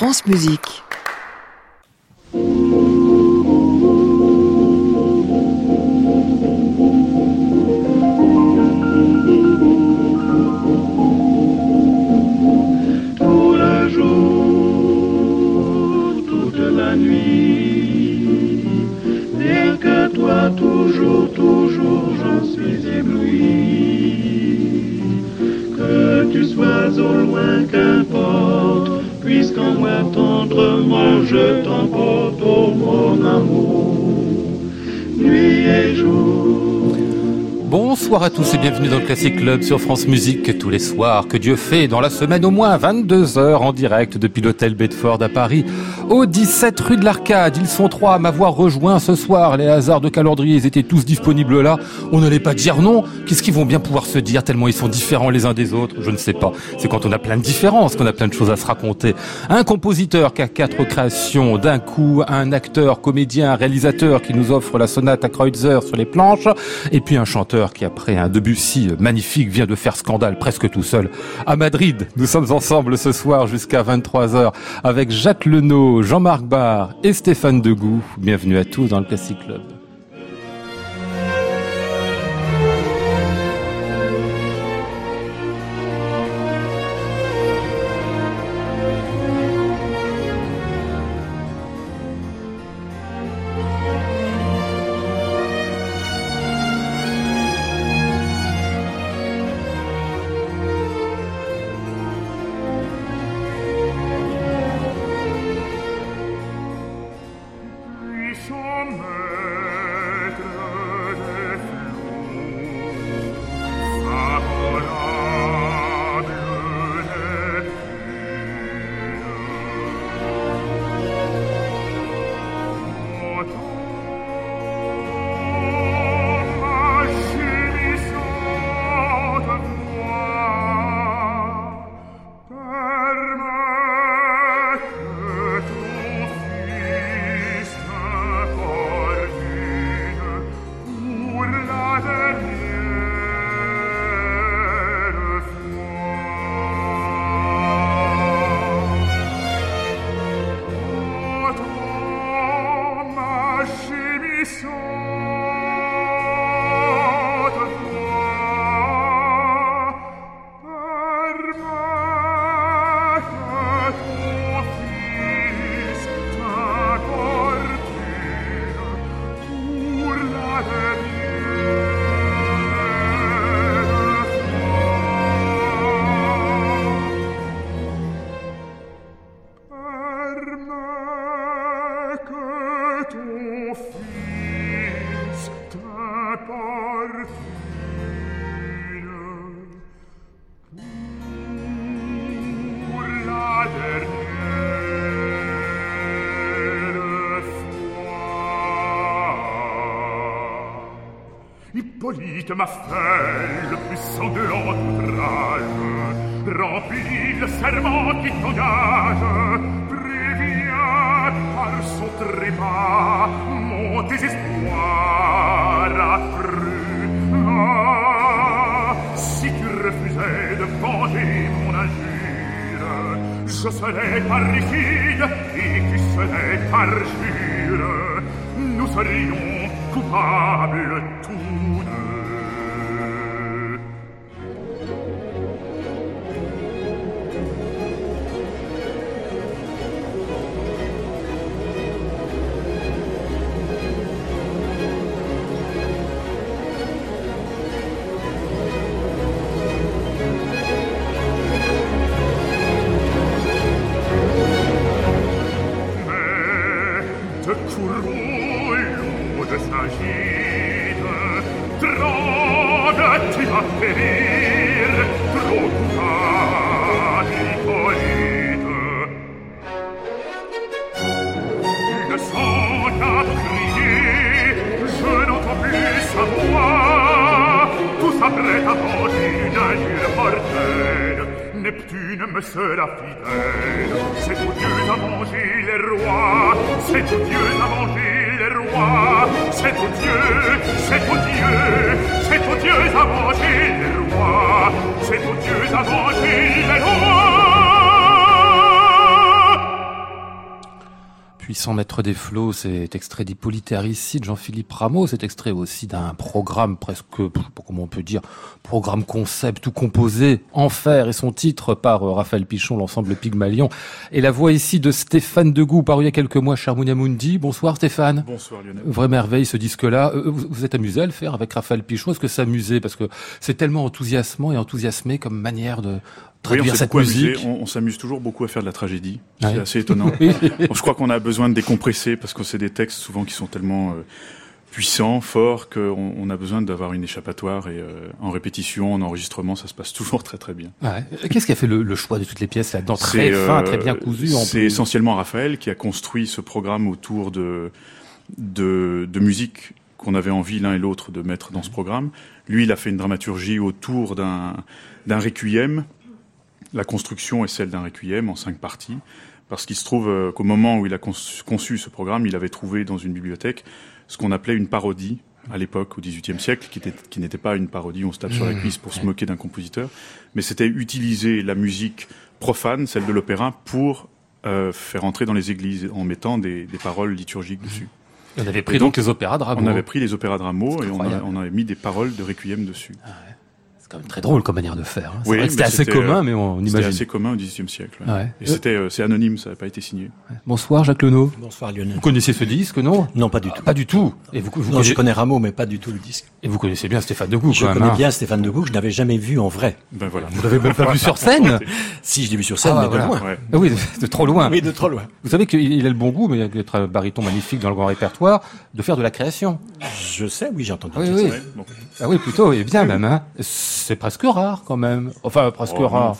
France Musique. Bonsoir à tous et bienvenue dans le Classic Club sur France Musique. Tous les soirs que Dieu fait dans la semaine au moins 22 heures en direct depuis l'hôtel Bedford à Paris au 17 rue de l'Arcade. Ils sont trois à m'avoir rejoint ce soir. Les hasards de calendrier, ils étaient tous disponibles là. On n'allait pas dire non. Qu'est-ce qu'ils vont bien pouvoir se dire tellement ils sont différents les uns des autres? Je ne sais pas. C'est quand on a plein de différences qu'on a plein de choses à se raconter. Un compositeur qui a quatre créations d'un coup, un acteur, comédien, réalisateur qui nous offre la sonate à Kreutzer sur les planches et puis un chanteur qui, après un Debussy magnifique, vient de faire scandale presque tout seul. À Madrid, nous sommes ensemble ce soir jusqu'à 23h avec Jacques Lenot, Jean-Marc Barr et Stéphane Degout. Bienvenue à tous dans le Classic Club. Hippolyte m'a fait le plus sanglant outrage, remplit le serment qui t'engage, prévient par son trépas mon désespoir accru. Ah, si tu refusais de venger mon injure, je serais parricide et tu serais parjure. Nous serions coupables tous des flots, c'est extrait d'Hippolyte Aristide, Jean-Philippe Rameau, c'est extrait aussi d'un programme presque, comment on peut dire, programme concept tout composé en fer et son titre par euh, Raphaël Pichon, l'ensemble Pygmalion. Et la voix ici de Stéphane Degout, paru il y a quelques mois, Charmounia Mundi. Bonsoir Stéphane. Bonsoir Lionel. Vraie merveille ce disque-là. Euh, vous, vous êtes amusé à le faire avec Raphaël Pichon? Est-ce que ça amusait Parce que c'est tellement enthousiasmant et enthousiasmé comme manière de, oui, on cette musique. On, s'amuse toujours beaucoup à faire de la tragédie. C'est assez étonnant. je crois qu'on a besoin de décompresser parce que c'est des textes souvent qui sont tellement euh, puissants, forts, qu'on on a besoin d'avoir une échappatoire. Et euh, en répétition, en enregistrement, ça se passe toujours très très bien. Qu'est-ce qui a fait le, choix de toutes les pièces là-dedans Très fin, très bien cousu. C'est essentiellement Raphaël qui a construit ce programme autour de, de, de musique qu'on avait envie l'un et l'autre de mettre dans ce programme. Lui, il a fait une dramaturgie autour d'un d'un requiem la construction est celle d'un requiem en cinq parties, parce qu'il se trouve euh, qu'au moment où il a conçu ce programme, il avait trouvé dans une bibliothèque ce qu'on appelait une parodie à l'époque, au XVIIIe siècle, qui, n'était pas une parodie, on se tape sur la mmh. cuisse pour se moquer d'un compositeur, mais c'était utiliser la musique profane, celle de l'opéra, pour euh, faire entrer dans les églises en mettant des, paroles liturgiques dessus. On avait pris donc, les opéras de Rameau. On avait pris les opéras de Rameau et on, avait mis des paroles de requiem dessus. Ah quand même très drôle comme manière de faire. Hein. Oui, c'était assez commun, mais on imagine. C'était assez commun au XVIIIe siècle. Ouais. Et c'était, euh, c'est anonyme, ça n'a pas été signé. Bonsoir Jacques Lenot. Bonsoir Lionel. Vous connaissez ce disque, non? Non, pas du tout. Pas du tout. Et vous, vous non, je connais Rameau, mais pas du tout le disque. Et vous connaissez bien Stéphane Degout, Je quand connais hein. bien Stéphane Degout, je n'avais jamais vu en vrai. Ben voilà. Vous l'avez même pas vu sur scène Si, je l'ai vu sur scène, ah, mais de loin. Ah oui, de trop loin. Oui, de trop loin. Vous savez qu'il a le bon goût, mais d'être un baryton magnifique dans le grand répertoire, de faire de la création. Je sais, oui, j'ai entendu. Oui, oui. Ah oui, plutôt, et bien même. C'est presque rare quand même. Enfin, presque oh, rare.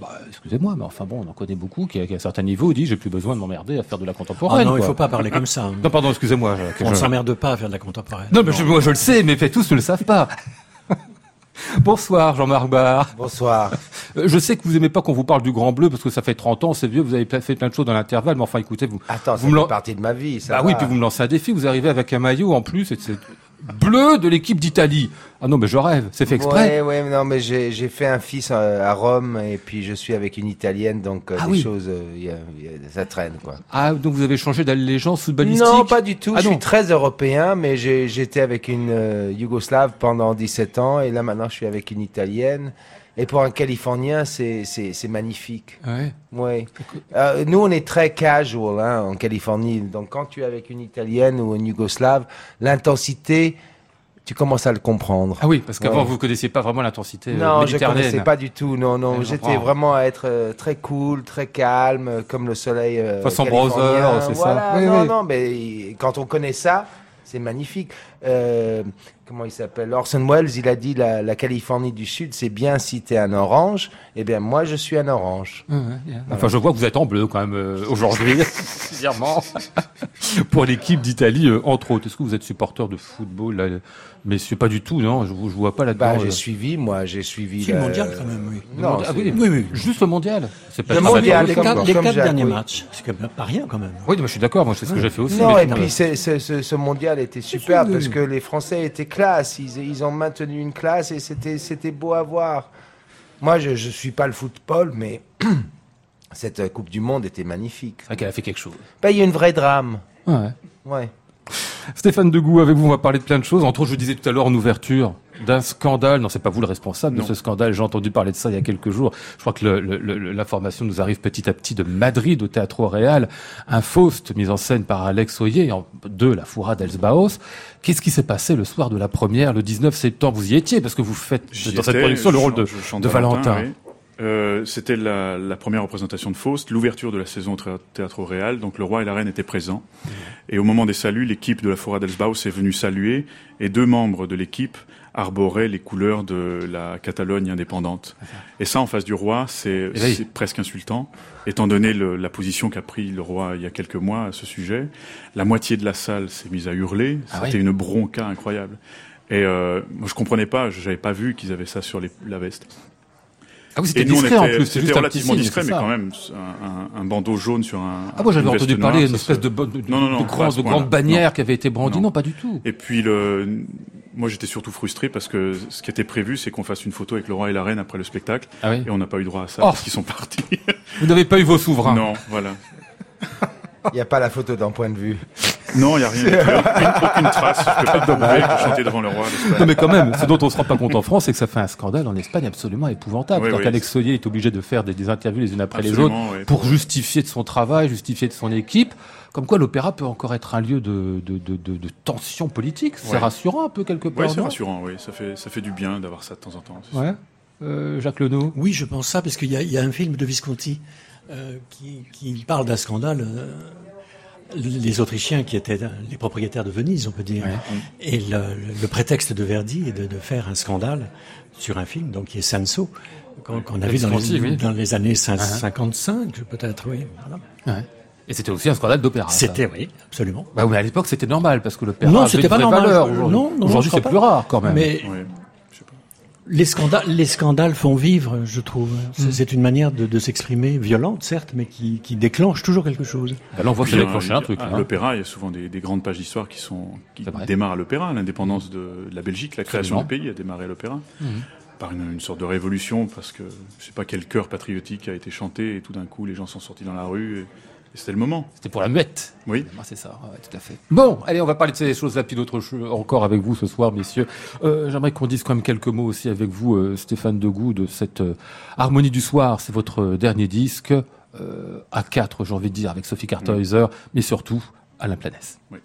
Bah, excusez-moi, mais enfin bon, on en connaît beaucoup qui, à un certain niveau dit j'ai plus besoin de m'emmerder à faire de la contemporaine. Ah non, il faut pas parler comme ça. Hein. Non, pardon, excusez-moi. On ne s'emmerde pas à faire de la contemporaine. Non, mais Je, moi je le sais, mais tous ne le savent pas. Bonsoir Jean-Marc Barr. Bonsoir. Euh, je sais que vous aimez pas qu'on vous parle du Grand Bleu parce que ça fait 30 ans, c'est vieux, vous avez fait plein de choses dans l'intervalle, mais enfin écoutez, vous... Attends, vous me partie de ma vie, ça Bah oui, puis vous me lancez un défi, vous arrivez avec un maillot en plus, et c'est bleu de l'équipe d'Italie. Ah non, mais je rêve, c'est fait exprès. Oui, oui, non, mais j'ai fait un fils euh, à Rome et puis je suis avec une Italienne, donc euh, ah des choses, euh, ça traîne, quoi. Ah, donc vous avez changé d'allégeance footballistique? Non, pas du tout. Ah je suis très européen, mais j'étais avec une Yougoslave pendant 17 ans et là maintenant je suis avec une Italienne. Et pour un Californien, c'est magnifique. Ouais. Ouais. Euh, nous, on est très casual hein, en Californie. Donc, quand tu es avec une Italienne ou une Yougoslave, l'intensité, tu commences à le comprendre. Ah oui, parce qu'avant, vous vous connaissiez pas vraiment l'intensité euh, Non, je connaissais pas du tout. Non, non. J'étais vraiment à être euh, très cool, très calme, comme le soleil. Euh, Façon browser, c'est ça. Oui, non, non, mais quand on connaît ça, c'est magnifique. Euh, comment il s'appelle? Orson Welles, il a dit la, la Californie du Sud, c'est bien si tu es un orange. Eh bien, moi, je suis un orange. Enfin, je vois que vous êtes en bleu quand même euh, aujourd'hui, pour l'équipe d'Italie, euh, entre autres. Est-ce que vous êtes supporter de football? Là mais c'est pas du tout, non. Je, je vois pas là-dedans. Bah, j'ai suivi, moi, j'ai suivi. le mondial quand même, oui. Non, ah, oui, oui, juste le mondial. C'est pas le mondial. Les, quatre, les quatre derniers matchs, c'est pas rien quand même. Oui, mais je suis d'accord. Moi, c'est ce que j'ai fait aussi. Non, et puis ce mondial était super parce que les Français étaient classe. Ils, ils ont maintenu une classe et c'était c'était beau à voir. Moi, je ne suis pas le football, mais cette Coupe du Monde était magnifique. C'est vrai qu'elle a fait quelque chose. Bah, il y a une vraie drame. Ouais. Ouais. Stéphane Degout, avec vous, on va parler de plein de choses. Entre autres, je disais tout à l'heure en ouverture d'un scandale. Non, c'est pas vous le responsable de ce scandale. J'ai entendu parler de ça il y a quelques jours. Je crois que l'information nous arrive petit à petit de Madrid au Théâtre Real. Un Faust mis en scène par Alex Oyer de La Foura d'Elsbaos. Qu'est-ce qui s'est passé le soir de la première, le 19 septembre? Vous y étiez parce que vous faites dans cette production le rôle de, de Valentin. Euh, c'était la, la, première représentation de Faust, l'ouverture de la saison au Théâtre Réal. Donc le roi et la reine étaient présents. Et au moment des saluts, l'équipe de la Fora d'Elsbaus est venue saluer et deux membres de l'équipe arboraient les couleurs de la Catalogne indépendante. Et ça, en face du roi, c'est presque insultant, étant donné le, la position qu'a pris le roi il y a quelques mois à ce sujet. La moitié de la salle s'est mise à hurler. Ah c'était une bronca incroyable. Et euh, moi, je comprenais pas, je n'avais pas vu qu'ils avaient ça sur les, la veste. Ah oui, c'était discret en plus. C'était relativement discret, mais quand même, un, un, bandeau jaune sur un. Ah moi j'avais entendu parler d'une espèce de, de, de, non, non, non, de, grande, de grande bannière qui avait été brandie. Non. pas du tout. Et puis le, moi j'étais surtout frustré parce que ce qui était prévu, c'est qu'on fasse une photo avec le roi et la reine après le spectacle, ah et on n'a pas eu droit à ça oh. parce qu'ils sont partis. Vous n'avez pas eu vos souverains. Non, voilà. Il n'y a pas la photo d'un point de vue. Non, il n'y a rien. Aucune, aucune trace. Je peux pas prouver que chanter devant le roi. Non, mais quand même, ce dont on se rend pas compte en France, c'est que ça fait un scandale en Espagne absolument épouvantable. Oui, oui. qu'Alex Soyer est obligé de faire des, des interviews les unes après les autres oui, pour justifier de son travail, justifier de son équipe. Comme quoi, l'opéra peut encore être un lieu de, de, de, de, de tension politique. C'est Ouais. rassurant un peu quelque part. Oui, c'est rassurant. Oui, ça fait ça fait du bien d'avoir ça de temps en temps. Ouais. Euh, Jacques Lenou. Oui, je pense ça, parce qu'il y, a- il y a un film de Visconti euh, qui, qui parle d'un scandale. euh, les Autrichiens qui étaient les propriétaires de Venise, on peut dire. Et le, le prétexte de Verdi est de, de faire un scandale sur un film, donc qui est Sanso, qu'on qu'on a vu dans les, oui. dans les années 55, peut-être, oui. voilà. Ouais. Et c'était aussi un scandale d'opéra. C'était, oui, absolument. Bah oui, à l'époque, c'était normal parce que l'opéra Non, avait c'était une pas vraie normal. valeur. Non, Aujourd'hui, c'est plus rare quand même. Mais Oui. Les scandales, les scandales font vivre, je trouve. C'est c'est une manière de, de s'exprimer, violente, certes, mais qui, qui déclenche toujours quelque chose. Bah là, on voit que ça déclenché euh, un truc. À hein. l'opéra, il y a souvent des, des grandes pages d'histoire qui sont qui démarrent à l'opéra. L'indépendance de la Belgique, la création du pays a démarré à l'opéra Mhm. par une, une sorte de révolution parce que je sais pas quel chœur patriotique a été chanté et tout d'un coup les gens sont sortis dans la rue et c'était le moment. C'était pour la muette. Oui. Ah, c'est ça, ouais, tout à fait. Bon, allez, on va parler de ces choses-là, puis d'autres choses encore avec vous ce soir, messieurs. Euh, J'aimerais qu'on dise quand même quelques mots aussi avec vous, euh, Stéphane Degout, de cette euh, Harmonie du soir. C'est votre dernier disque, euh, à 4 j'ai envie de dire, avec Sophie Carter-Heiser, mais surtout Alain Planès. Oui.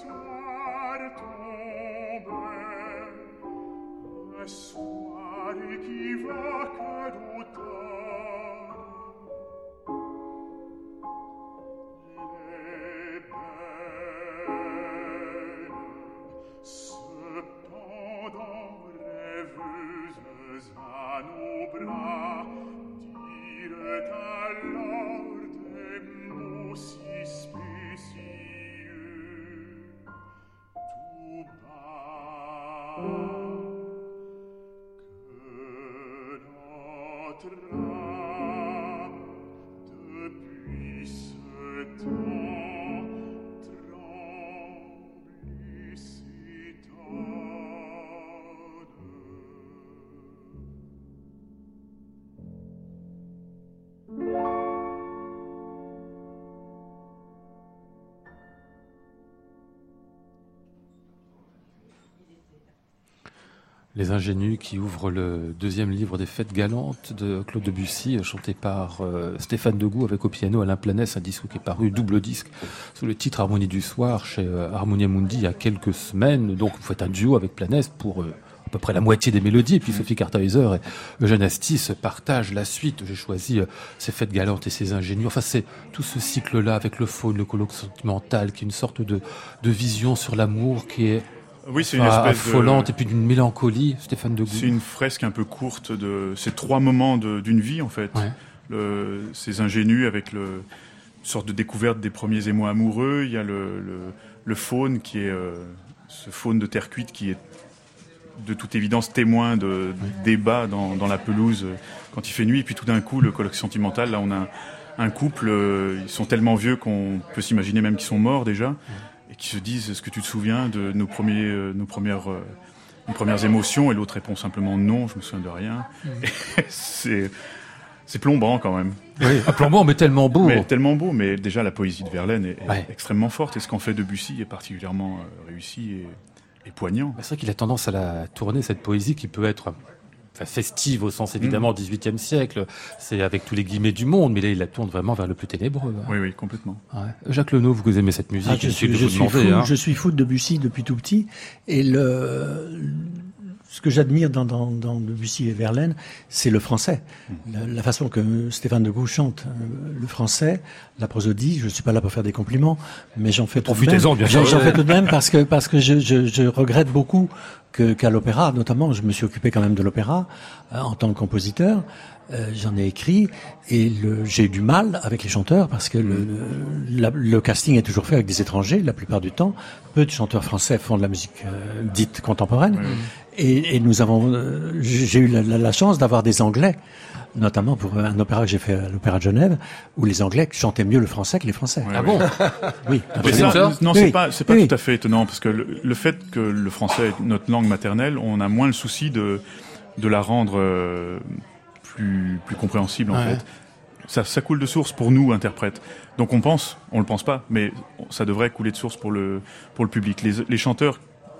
soir tombe, le soir Les Ingénus qui ouvrent le deuxième livre des Fêtes galantes de Claude Debussy, chanté par euh, Stéphane Degout avec au piano Alain Planès, un disque qui est paru double disque sous le titre Harmonie du soir chez euh, Harmonia Mundi il y a quelques semaines. Donc vous faites un duo avec Planès pour euh, à peu près la moitié des mélodies. Et puis Sophie Carter-Heiser et Eugène Astis partagent la suite. J'ai choisi ces Fêtes galantes et ces Ingénus. Enfin c'est tout ce cycle-là avec le faune, le colloque sentimental, qui est une sorte de vision sur l'amour qui est Oui, c'est une espèce affolante de... et puis d'une mélancolie, Stéphane Degout. C'est une fresque un peu courte de ces trois moments de- d'une vie en fait. Ouais. Le- ces ingénus avec le une sorte de découverte des premiers émois amoureux. Il y a le, le, le faune qui est euh, ce faune de terre cuite qui est de toute évidence témoin de débats dans, dans la pelouse euh, quand il fait nuit. Et puis tout d'un coup, le colloque sentimental, là, on a un couple, euh, ils sont tellement vieux qu'on peut s'imaginer même qu'ils sont morts déjà, et qui se disent Est-ce que tu te souviens de nos, premiers, euh, nos, premières, euh, nos premières émotions Et l'autre répond simplement Non, je me souviens de rien. c'est. C'est plombant quand même. Oui, plombant, mais tellement beau. Mais tellement beau, mais déjà la poésie de Verlaine est, est extrêmement forte, et ce qu'en fait Debussy est particulièrement réussi et, et poignant. C'est vrai qu'il a tendance à la tourner, cette poésie qui peut être festive au sens évidemment du mm. XVIIIe siècle, c'est avec tous les guillemets du monde, mais là il la tourne vraiment vers le plus ténébreux. Oui, oui, complètement. Jacques Lenot, vous aimez cette musique ah, je, suis, je, suis fou, hein. je suis fou de Debussy depuis tout petit, et le, ce que j'admire dans, dans, dans, Debussy et Verlaine, c'est le français. La, façon que Stéphane de Gaulle chante euh, le français, la prosodie, je ne suis pas là pour faire des compliments, mais j'en fais tout de même. J'en fais tout de même parce que, parce que je, je, je regrette beaucoup qu'à l'opéra, notamment, je me suis occupé quand même de l'opéra euh, en tant que compositeur. Euh, j'en ai écrit et j'ai eu du mal avec les chanteurs parce que le, le, casting est toujours fait avec des étrangers la plupart du temps. Peu de chanteurs français font de la musique dite contemporaine. Et, et nous avons, euh, j'ai eu la, la, chance d'avoir des Anglais, notamment pour un opéra que j'ai fait à l'Opéra de Genève, où les Anglais chantaient mieux le français que les Français. ah bon? Oui. non, c'est pas, c'est pas tout à fait étonnant parce que le, fait que le français est notre langue maternelle, on a moins le souci de de la rendre euh, plus plus compréhensible en fait. Ça, ça, coule de source pour nous interprètes. Donc on pense, on le pense pas, mais ça devrait couler de source pour le pour le public. Les, les chanteurs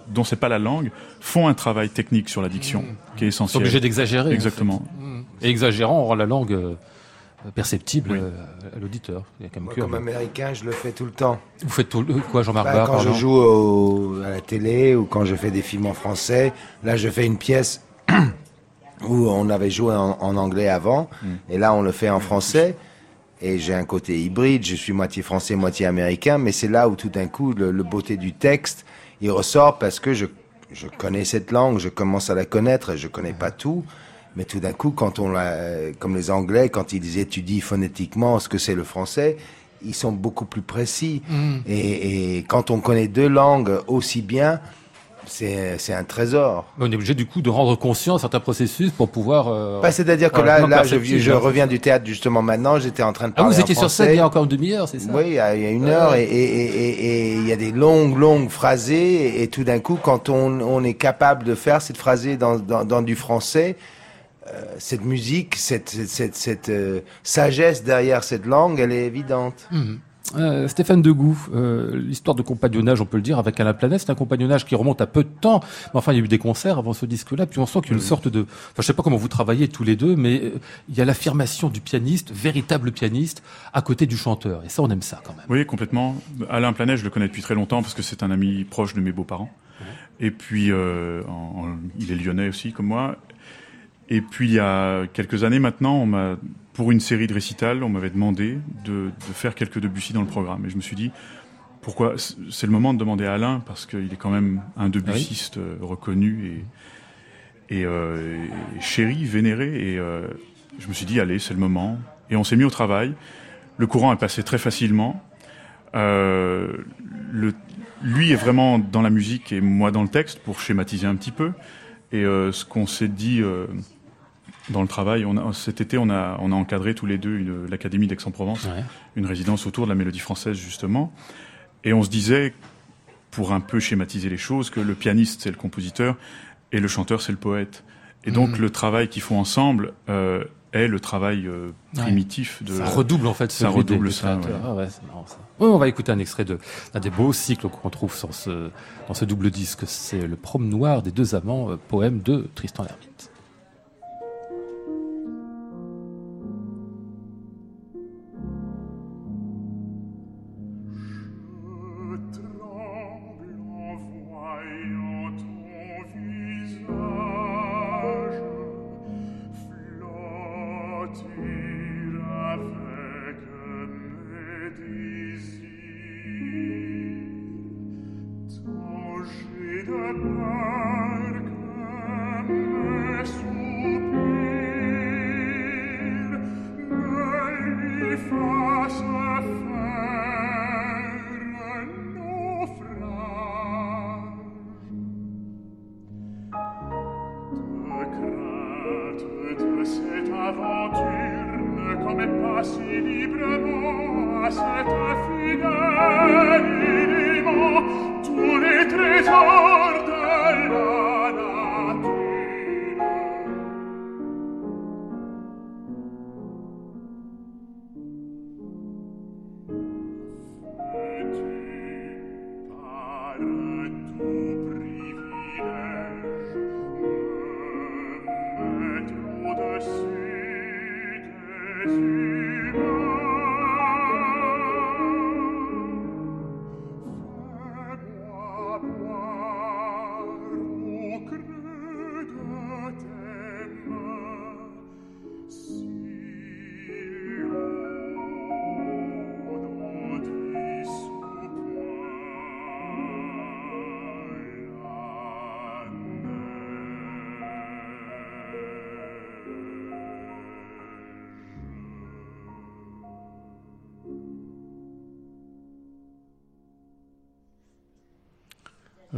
dont c'est pas la langue, font un travail technique sur la diction mmh. qui est essentiel. Ils sont obligés d'exagérer. Exactement. Et exagérant, on rend la langue euh, perceptible euh, à l'auditeur. Comme, comme américain, je le fais tout le temps. Vous faites tout le... quoi, Jean-Marc bah, Quand je joue à la télé ou quand je fais des films en français, là, je fais une pièce où on avait joué en, anglais avant, mmh. et là, on le fait en français. Et j'ai un côté hybride, je suis moitié français, moitié américain, mais c'est là où tout d'un coup, le, le beauté du texte il ressort parce que je, je connais cette langue, je commence à la connaître, je connais pas tout. Mais tout d'un coup, quand on l'a, comme les Anglais, quand ils étudient phonétiquement ce que c'est le français, ils sont beaucoup plus précis. Mm. Et, et, quand on connaît deux langues aussi bien, c'est un trésor. on est obligé du coup de rendre conscient certains processus pour pouvoir. Euh, bah, C'est-à-dire que là, là je, je reviens du théâtre justement maintenant. J'étais en train de parler. Ah, vous étiez sur scène il y a encore une demi-heure, c'est ça? Oui, il y a, une heure et, et, et, il y a des longues, longues phrasées et, tout d'un coup, quand on, on, est capable de faire cette phrasée dans, dans, dans du français, euh, cette musique, cette, cette, cette, euh, sagesse derrière cette langue, elle est évidente. Mhm. Euh, Stéphane Degout, euh, l'histoire de compagnonnage, on peut le dire, avec Alain Planète, c'est un compagnonnage qui remonte à peu de temps. Mais enfin, il y a eu des concerts avant ce disque-là, puis on sent qu'il y a une sorte de... Enfin, je sais pas comment vous travaillez tous les deux, mais euh, il y a l'affirmation du pianiste, véritable pianiste, à côté du chanteur. Et ça, on aime ça quand même. Oui, complètement. Alain Planète, je le connais depuis très longtemps parce que c'est un ami proche de mes beaux-parents. Et puis, il est lyonnais aussi, comme moi. Et puis, il y a quelques années maintenant, on m'a pour une série de récitals, on m'avait demandé de, de, faire quelques Debussy dans le programme. Et je me suis dit, pourquoi C'est le moment de demander à Alain, parce qu'il est quand même un Debussiste euh, reconnu et, et, euh, chéri, vénéré. Et euh, je me suis dit, allez, c'est le moment. Et on s'est mis au travail. Le courant est passé très facilement. Euh, le, lui est vraiment dans la musique et moi dans le texte, pour schématiser un petit peu. Et euh, ce qu'on s'est dit dans le travail. On a, cet été, on a, on a encadré tous les deux l'Académie d'Aix-en-Provence, une résidence autour de la mélodie française, justement. Et on se disait, pour un peu schématiser les choses, que le pianiste, c'est le compositeur, et le chanteur, c'est le poète. Et donc, mm. le travail qu'ils font ensemble euh, est le travail euh, primitif de... Ça redouble, en fait, ça redouble ça. Ah ouais, on va écouter un extrait d'un de, des beaux cycles qu'on trouve sur ce, dans ce double disque. C'est Le Promenade noir des deux amants, euh, poème de Tristan L'Hermite.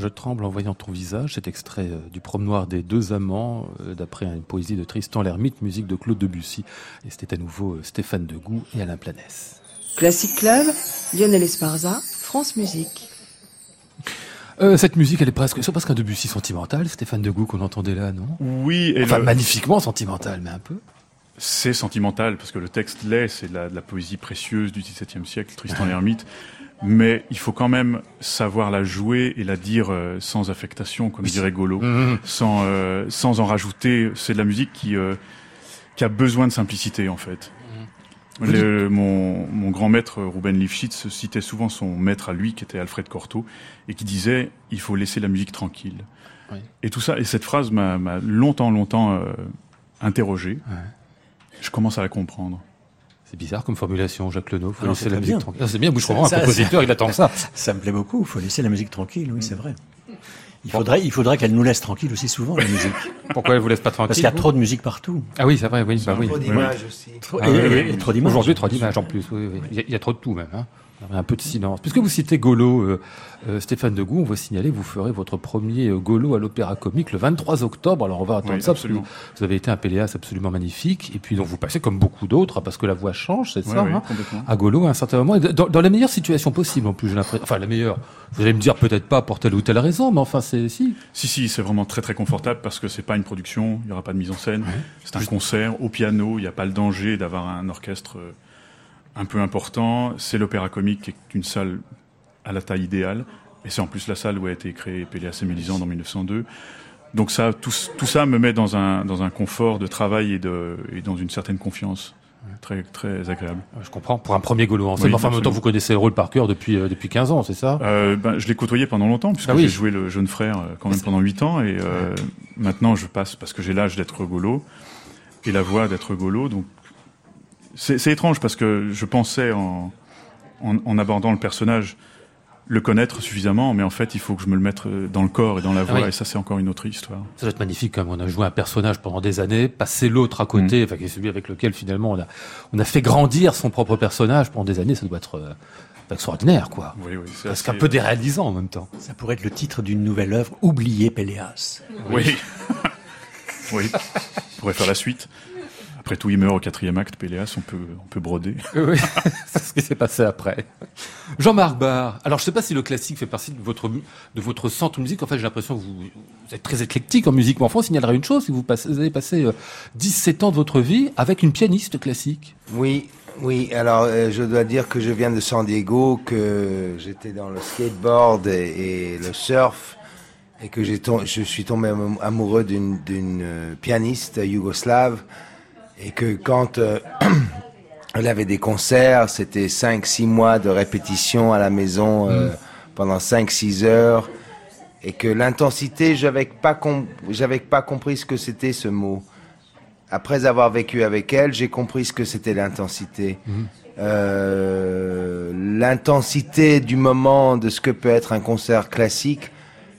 Je tremble en voyant ton visage, cet extrait euh, du promenoir des deux amants, euh, d'après une poésie de Tristan l'Hermite, musique de Claude Debussy. Et c'était à nouveau euh, Stéphane Degout et Alain Planès. Classic Club, Lionel Esparza, France Musique. Euh, cette musique, elle est presque, c'est presque un Debussy sentimental, Stéphane Degout qu'on entendait là, non? Oui, et Enfin, le- magnifiquement sentimental, mais un peu. c'est sentimental parce que le texte l'est, c'est de la, de la poésie précieuse du XVIIe siècle, Tristan l'Hermite. Mais il faut quand même savoir la jouer et la dire euh, sans affectation, comme dirait Golo, Mhm. sans euh, sans en rajouter. C'est de la musique qui euh, qui a besoin de simplicité en fait. Le- mon, mon grand maître Ruben Lifshitz citait souvent son maître à lui, qui était Alfred Cortot, et qui disait il faut laisser la musique tranquille. Oui. Et tout ça, et cette phrase m'a longtemps, longtemps interrogé. Ouais. Je commence à la comprendre. C'est bizarre comme formulation, Jacques Leno. Faut Ah laisser c'est la musique bien. tranquille. Ah, c'est bien, Bouche Ça- un ça- compositeur, il attend ça. Ça me plaît beaucoup. Il faut laisser la musique tranquille. Oui, c'est vrai. Il faudrait, il faudrait qu'elle nous laisse tranquille aussi souvent la musique, Pourquoi elle vous laisse pas tranquille parce qu'il y a trop de musique partout. Ah oui, c'est vrai, oui, bah oui. Trop d'images aussi. Trop, Ah et, trop d'images. Aujourd'hui, trop d'images en plus. Oui, oui. Il, y a, il y a trop de tout même. Hein. Un peu de silence. Puisque vous citez Golo, euh, euh, Stéphane Degout, on va signaler, vous ferez votre premier euh, Golo à l'Opéra Comique le 23 octobre. Alors on va attendre Oui, ça parce que absolument. vous avez été un Péléas absolument magnifique. Et puis donc vous passez comme beaucoup d'autres, parce que la voix change, c'est ça hein. À Golo à un certain moment, dans, dans la meilleure situation possible en plus, j'ai l'impression. Enfin la meilleure. Vous allez me dire peut-être pas pour telle ou telle raison, mais enfin c'est si. Si, si, c'est vraiment très très confortable parce que c'est pas une production, il y aura pas de mise en scène, c'est un concert au piano, il n'y a pas le danger d'avoir un orchestre euh, un peu important. C'est l'Opéra Comique qui est une salle à la taille idéale, et c'est en plus la salle où a été créé Péléas et Mélisande en 1902. Donc ça, tout, tout ça me met dans un, dans un confort de travail et, de, et dans une certaine confiance. Très, très agréable. Je comprends. Pour un premier Golo en. Oui, enfin en même temps, vous connaissez le rôle par cœur depuis euh, depuis 15 ans, c'est ça? Euh, ben, je l'ai côtoyé pendant longtemps, puisque Ah oui. j'ai joué le jeune frère euh, quand même pendant 8 ans, et euh, maintenant je passe parce que j'ai l'âge d'être golo, et la voix d'être golo, donc c'est c'est étrange parce que je pensais en, en, en abordant le personnage le connaître suffisamment, mais en fait il faut que je me le mette euh, dans le corps et dans la voix, oui. et ça c'est encore une autre histoire. Ça doit être magnifique quand même. On a joué un personnage pendant des années, passé l'autre à côté, enfin qui est celui avec lequel finalement on a on a fait grandir son propre personnage pendant des années. Ça doit être euh, extraordinaire, quoi. Oui, oui, c'est Parce assez- qu'un peu déréalisant en même temps. Ça pourrait être le titre d'une nouvelle œuvre, Oubliez Péléas. Oui. oui. On pourrait faire la suite. Après tout, il meurt au quatrième acte, Péléas, on peut, on peut broder. Oui, c'est ce qui s'est passé après. Jean-Marc Barr. Alors, je sais pas si le classique fait partie de votre, de votre centre musique. En fait, j'ai l'impression que vous, vous êtes très éclectique en musique. Mais enfin, on signalerait une chose, c'est que vous, passez- vous avez passé euh, 17 ans de votre vie avec une pianiste classique. Oui, oui. Alors, euh, je dois dire que je viens de San Diego, que j'étais dans le skateboard et, et le surf, et que j'ai je suis tombé am- amoureux d'une d'une, euh, pianiste yougoslave, et que quand euh, elle avait des concerts, c'était 5-6 mois de répétition à la maison euh, pendant 5-6 heures, et que l'intensité, j'avais pas j'avais pas compris ce que c'était ce mot. Après avoir vécu avec elle, j'ai compris ce que c'était l'intensité. Euh, l'intensité du moment de ce que peut être un concert classique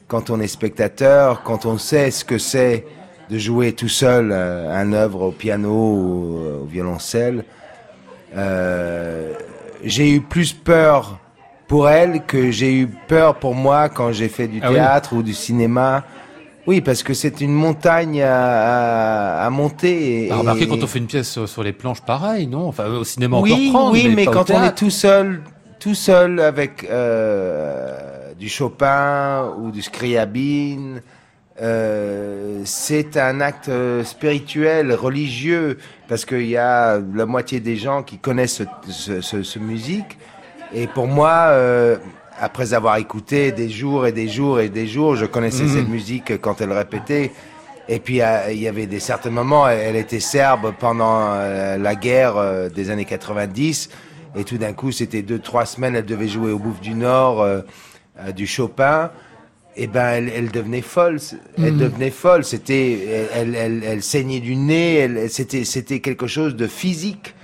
quand on est spectateur, quand on sait ce que c'est de jouer tout seul euh, un œuvre au piano ou euh, au violoncelle. Euh, j'ai eu plus peur pour elle que j'ai eu peur pour moi quand j'ai fait du Ah oui. théâtre ou du cinéma Oui, parce que c'est une montagne à, à, à monter. Et, Bah, remarquez et- quand on fait une pièce sur, sur les planches, pareil, non? Enfin, au cinéma oui, encore prendre, oui, mais, au quand on est tout seul, tout seul avec du Chopin ou du Scriabine, euh, c'est un acte euh, spirituel, religieux, parce qu'il y a la moitié des gens qui connaissent ce, ce, ce- musique. Et pour moi, euh, après avoir écouté des jours et des jours et des jours, je connaissais Mhm. cette musique quand elle répétait. Et puis euh, il y avait des certains moments, elle, était serbe pendant la guerre des années 90, et tout d'un coup, c'était deux trois semaines, elle devait jouer au Bouffe du Nord euh, du Chopin. Et ben, elle, elle devenait folle. Elle devenait folle. C'était, elle, elle, elle saignait du nez. Elle, c'était, c'était quelque chose de physique.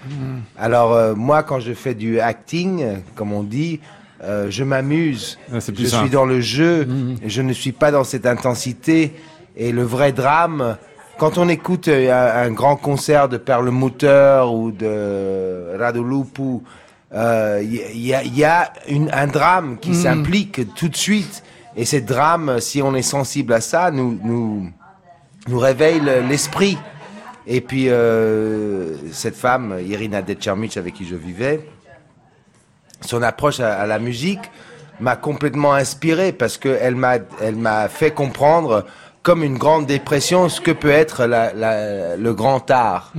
Alors euh, moi, quand je fais du acting, comme on dit, euh, je m'amuse. Plus je simple. suis dans le jeu. Je ne suis pas dans cette intensité. Et le vrai drame, quand on écoute euh, un, un grand concert de Perlmutter ou de Radulupu, euh, il y, a, il y a une, un drame qui s'implique tout de suite. Et ce drame, si on est sensible à ça, nous, nous, nous réveille le- l'esprit. Et puis, euh, cette femme, Irina Detchermich, avec qui je vivais, son approche à, à la musique m'a complètement inspiré parce qu'elle m'a, elle m'a fait comprendre, comme une grande dépression, ce que peut être la, la- le grand art.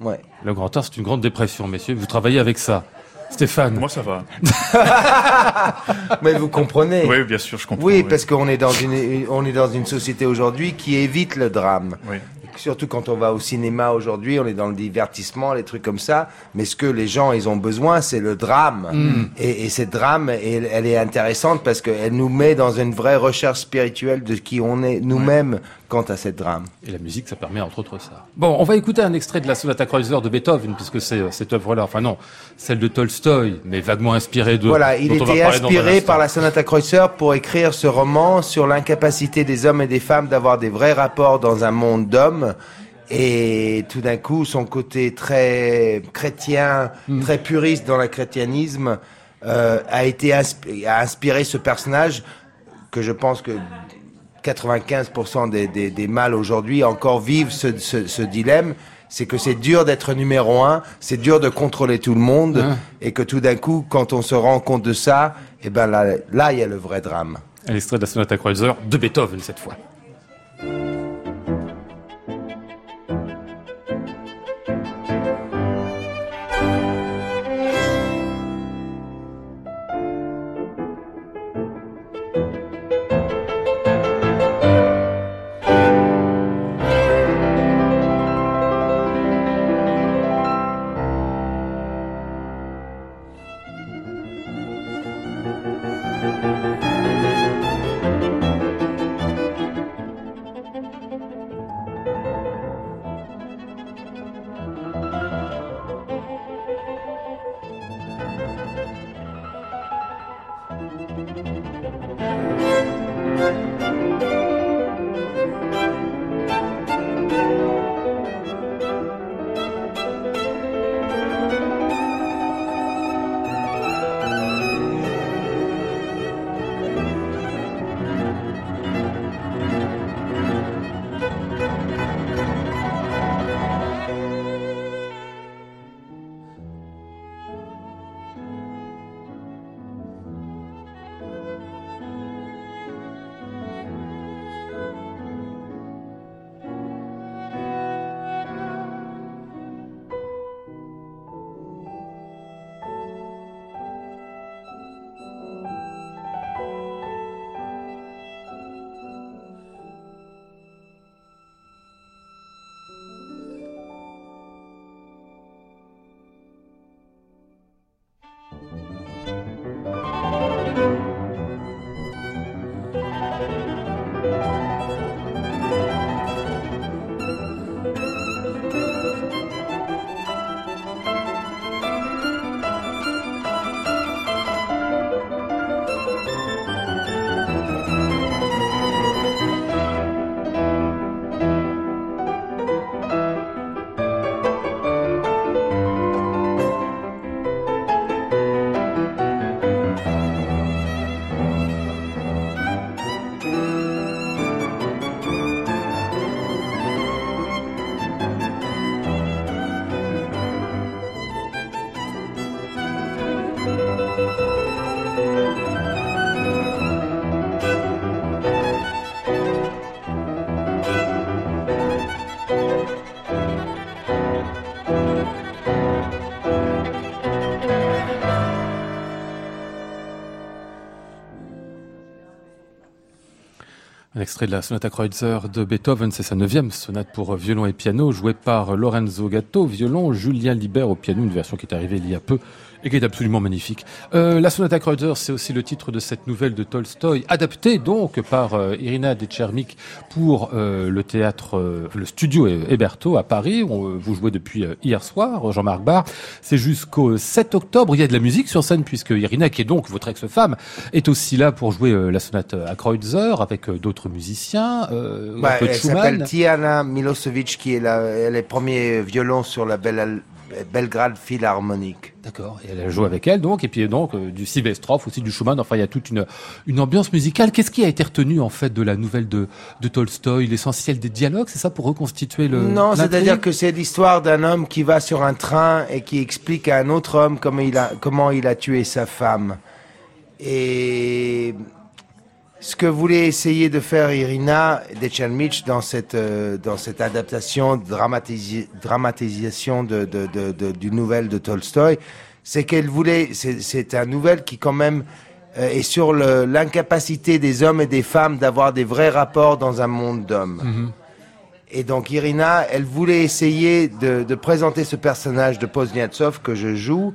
Ouais. Le grand art, c'est une grande dépression, messieurs. Vous travaillez avec ça. Stéphane. Moi, ça va. Mais vous comprenez. Oui, bien sûr, je comprends. Oui, parce qu'on est dans une, on est dans une société aujourd'hui qui évite le drame. Oui. Surtout quand on va au cinéma aujourd'hui, on est dans le divertissement, les trucs comme ça. Mais ce que les gens, ils ont besoin, c'est le drame. Mm. Et, et cette drame, elle, elle est intéressante parce qu'elle nous met dans une vraie recherche spirituelle de qui on est nous-mêmes quant à cette drame. Et la musique, ça permet entre autres ça. Bon, on va écouter un extrait de la Sonata Kreutzer de Beethoven, puisque c'est euh, cette œuvre-là, enfin non, celle de Tolstoï, mais vaguement inspirée de. Voilà, il était inspiré par la Sonata Kreutzer pour écrire ce roman sur l'incapacité des hommes et des femmes d'avoir des vrais rapports dans un monde d'hommes. Et tout d'un coup, son côté très chrétien, Mm. très puriste dans le chrétianisme, euh, a été a inspiré ce personnage que je pense que 95% des, des, des mâles aujourd'hui encore vivent ce, ce, ce dilemme. C'est que c'est dur d'être numéro un, c'est dur de contrôler tout le monde, Ouais. et que tout d'un coup, quand on se rend compte de ça, et ben là, là, il y a le vrai drame. Un extrait de la Sonata Kreutzer de Beethoven cette fois. Extrait de la sonate Kreutzer de Beethoven, c'est sa neuvième sonate pour violon et piano, jouée par Lorenzo Gatto, violon, Julien Libert au piano, une version qui est arrivée il y a peu et qui est absolument magnifique. Euh, la sonate Kreutzer, c'est aussi le titre de cette nouvelle de Tolstoï, adaptée donc par euh, Irina Dechermik pour euh, le théâtre, euh, le studio Héberto à Paris. où vous jouez depuis hier soir, Jean-Marc Barr. C'est jusqu'au 7 octobre. Il y a de la musique sur scène puisque Irina, qui est donc votre ex-femme, est aussi là pour jouer la sonate à Kreutzer avec d'autres musiciens. Bah, elle s'appelle Tiana Milosevic, qui est la, les premiers violons sur la belle Belgrade Philharmonique. D'accord. Et elle a joué avec elle, donc, et puis donc euh, du Sylvestrov, aussi du Schumann. Enfin, il y a toute une, une ambiance musicale. Qu'est-ce qui a été retenu en fait de la nouvelle de, de Tolstoï L'essentiel des dialogues, c'est ça pour reconstituer le. Non, c'est-à-dire que c'est l'histoire d'un homme qui va sur un train et qui explique à un autre homme comment il a, comment il a tué sa femme. Et ce que voulait essayer de faire Irina Dechelmich dans cette euh, dans cette adaptation dramatisation de, de, de, de, du nouvelle de Tolstoï, c'est qu'elle voulait c'est un nouvel qui quand même euh, est sur l'incapacité des hommes et des femmes d'avoir des vrais rapports dans un monde d'hommes. Mm-hmm. Et donc Irina, elle voulait essayer de, de présenter ce personnage de Pozniatsov que je joue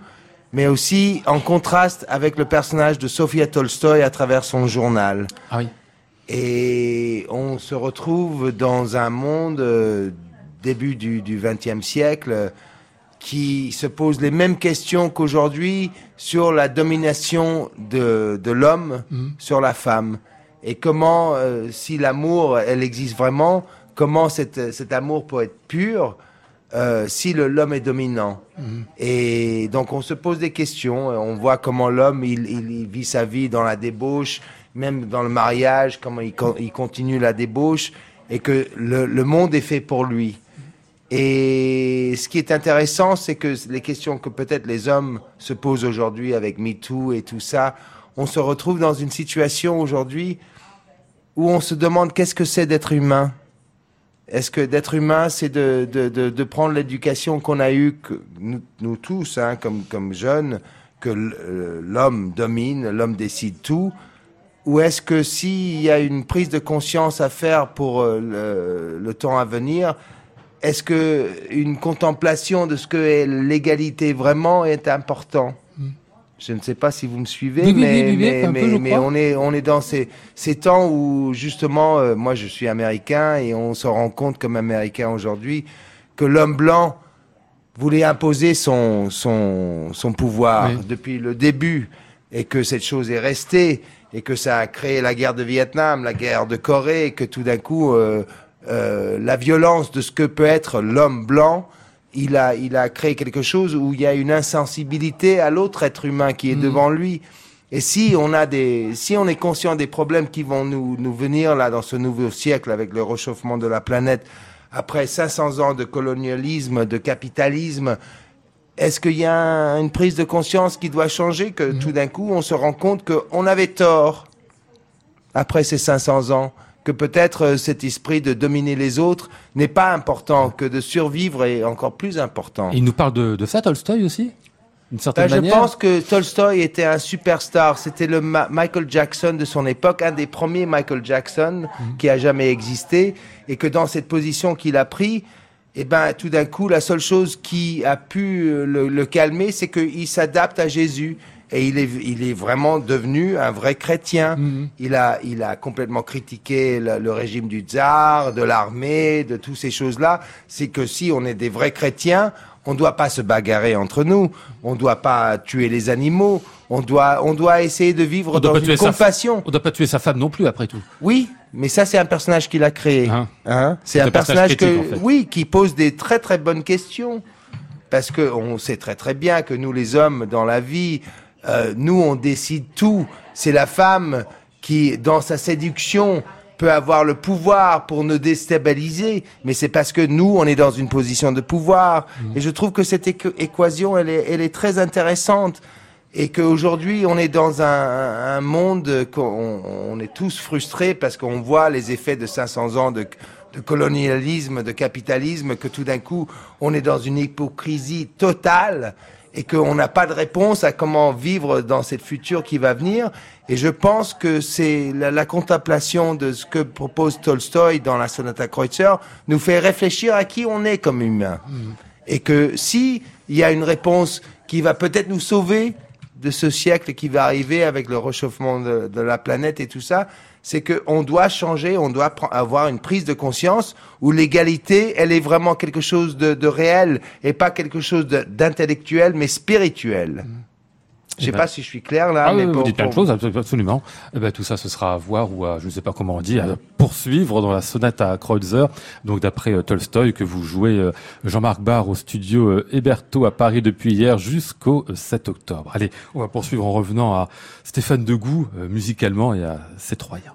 mais aussi en contraste avec le personnage de Sofia Tolstoy à travers son journal. Ah oui. Et on se retrouve dans un monde euh, début du XXe siècle qui se pose les mêmes questions qu'aujourd'hui sur la domination de, de l'homme mhm. sur la femme. Et comment, euh, si l'amour, elle existe vraiment, comment cet, cet amour peut être pur euh, si l'homme est dominant. Mhm. Et donc on se pose des questions, on voit comment l'homme il, il, vit sa vie dans la débauche, même dans le mariage, comment il, il continue la débauche, et que le, le, monde est fait pour lui. Et ce qui est intéressant, c'est que les questions que peut-être les hommes se posent aujourd'hui avec MeToo et tout ça, on se retrouve dans une situation aujourd'hui où on se demande qu'est-ce que c'est d'être humain est-ce que d'être humain, c'est de, de, de, de, prendre l'éducation qu'on a eue, que nous, tous, hein, comme, comme jeunes, que euh, l'homme domine, l'homme décide tout? Ou est-ce que s'il y a une prise de conscience à faire pour euh, le, le, temps à venir, est-ce que une contemplation de ce que est l'égalité vraiment est important? Je ne sais pas si vous me suivez, mais, mais, mais, on est on est dans ces ces temps où justement, euh, moi je suis américain et on se rend compte comme américain aujourd'hui que l'homme blanc voulait imposer son son son pouvoir depuis le début et que cette chose est restée et que ça a créé la guerre de Vietnam, la guerre de Corée, et que tout d'un coup euh, euh, la violence de ce que peut être l'homme blanc il a, il a créé quelque chose où il y a une insensibilité à l'autre être humain qui est mm. devant lui. Et si on a des, si on est conscient des problèmes qui vont nous, nous venir là dans ce nouveau siècle avec le réchauffement de la planète, après 500 ans de colonialisme, de capitalisme, est-ce qu'il y a une prise de conscience qui doit changer, que mm. tout d'un coup on se rend compte qu'on avait tort après ces 500 ans que peut-être euh, cet esprit de dominer les autres n'est pas important, que de survivre est encore plus important. il nous parle de, de ça, Tolstoy aussi Une certaine ben, Je pense que Tolstoy était un superstar. C'était le Michael Jackson de son époque, un des premiers Michael Jackson mhm. qui a jamais existé, et que dans cette position qu'il a pris, eh ben, tout d'un coup, la seule chose qui a pu le, le calmer, c'est qu'il s'adapte à Jésus et il est, il est vraiment devenu un vrai chrétien. Mhm. Il, a, il a complètement critiqué le, régime du tsar, de l'armée, de toutes ces choses-là. C'est que si on est des vrais chrétiens, on ne doit pas se bagarrer entre nous, on ne doit pas tuer les animaux, on doit, on doit essayer de vivre dans une compassion. On ne doit pas tuer sa femme non plus, après tout. Oui, mais ça c'est un personnage qu'il a créé. Hein. hein? C'est un personnage, que, oui, qui pose des très très bonnes questions. Parce que on sait très très bien que nous les hommes dans la vie, euh, nous, on décide tout. C'est la femme qui, dans sa séduction, peut avoir le pouvoir pour nous déstabiliser, mais c'est parce que nous, on est dans une position de pouvoir. Mmh. Et je trouve que cette équation, elle est, elle est très intéressante. Et qu'aujourd'hui, on est dans un, un monde qu'on on est tous frustrés parce qu'on voit les effets de 500 ans de, de colonialisme, de capitalisme, que tout d'un coup, on est dans une hypocrisie totale et qu'on n'a pas de réponse à comment vivre dans cette future qui va venir. Et je pense que c'est la, la, contemplation de ce que propose Tolstoï dans la Sonata Kreutzer nous fait réfléchir à qui on est comme humain. Et que si il y a une réponse qui va peut-être nous sauver de ce siècle qui va arriver avec le réchauffement de, de la planète et tout ça, c'est qu'on doit changer, on doit avoir une prise de conscience où l'égalité, elle est vraiment quelque chose de, de réel et pas quelque chose d'intellectuel, mais spirituel. Je sais Eh ben- pas si je suis clair là, Ah mais oui, vous pour- dites plein de pour- choses, absolu- absolument. Eh ben, tout ça, ce sera à voir ou à, je ne sais pas comment on dit, à poursuivre dans la sonate à Kreutzer, donc d'après euh, Tolstoï, que vous jouez euh, Jean-Marc Barr au studio euh, Héberto à Paris depuis hier jusqu'au euh, 7 octobre. Allez, on va poursuivre en revenant à Stéphane Degout, euh, musicalement, et à ses Troyens.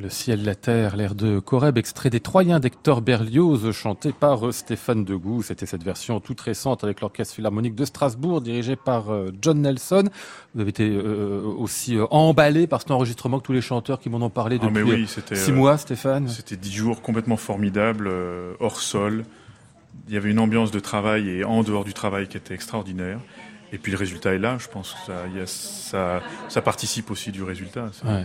Le ciel, la terre, l'air de Coreb, extrait des Troyens d'Hector Berlioz, chanté par euh, Stéphane Degout. C'était cette version toute récente avec l'Orchestre Philharmonique de Strasbourg, dirigé par euh, John Nelson. Vous avez été euh, aussi euh, emballé par cet enregistrement que tous les chanteurs qui m'en ont parlé Ah, depuis mais oui, six mois, Stéphane. C'était dix jours complètement formidables, euh, hors sol. Il y avait une ambiance de travail et en dehors du travail qui était extraordinaire. Et puis le résultat est là. Je pense que ça, il y a- ça, ça participe aussi du résultat. ça. Ouais.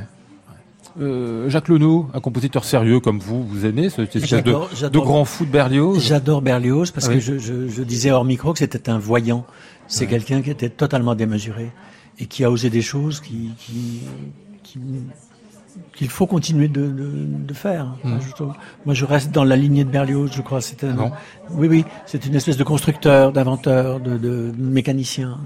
Euh, Jacques Lenot, un compositeur sérieux comme vous, vous aimez ce espèce de, J'adore- de grand fou de Berlioz J'adore Berlioz parce oui. que je, je, je disais hors micro que c'était un voyant. C'est quelqu'un qui était totalement démesuré et qui a osé des choses qui, qui, qui- qu'il faut continuer de, de, de faire. Enfin, je moi, je reste dans la lignée de Berlioz, je crois. C'est un, Hmm. Oui, oui, c'est une espèce de constructeur, d'inventeur, de, de mécanicien.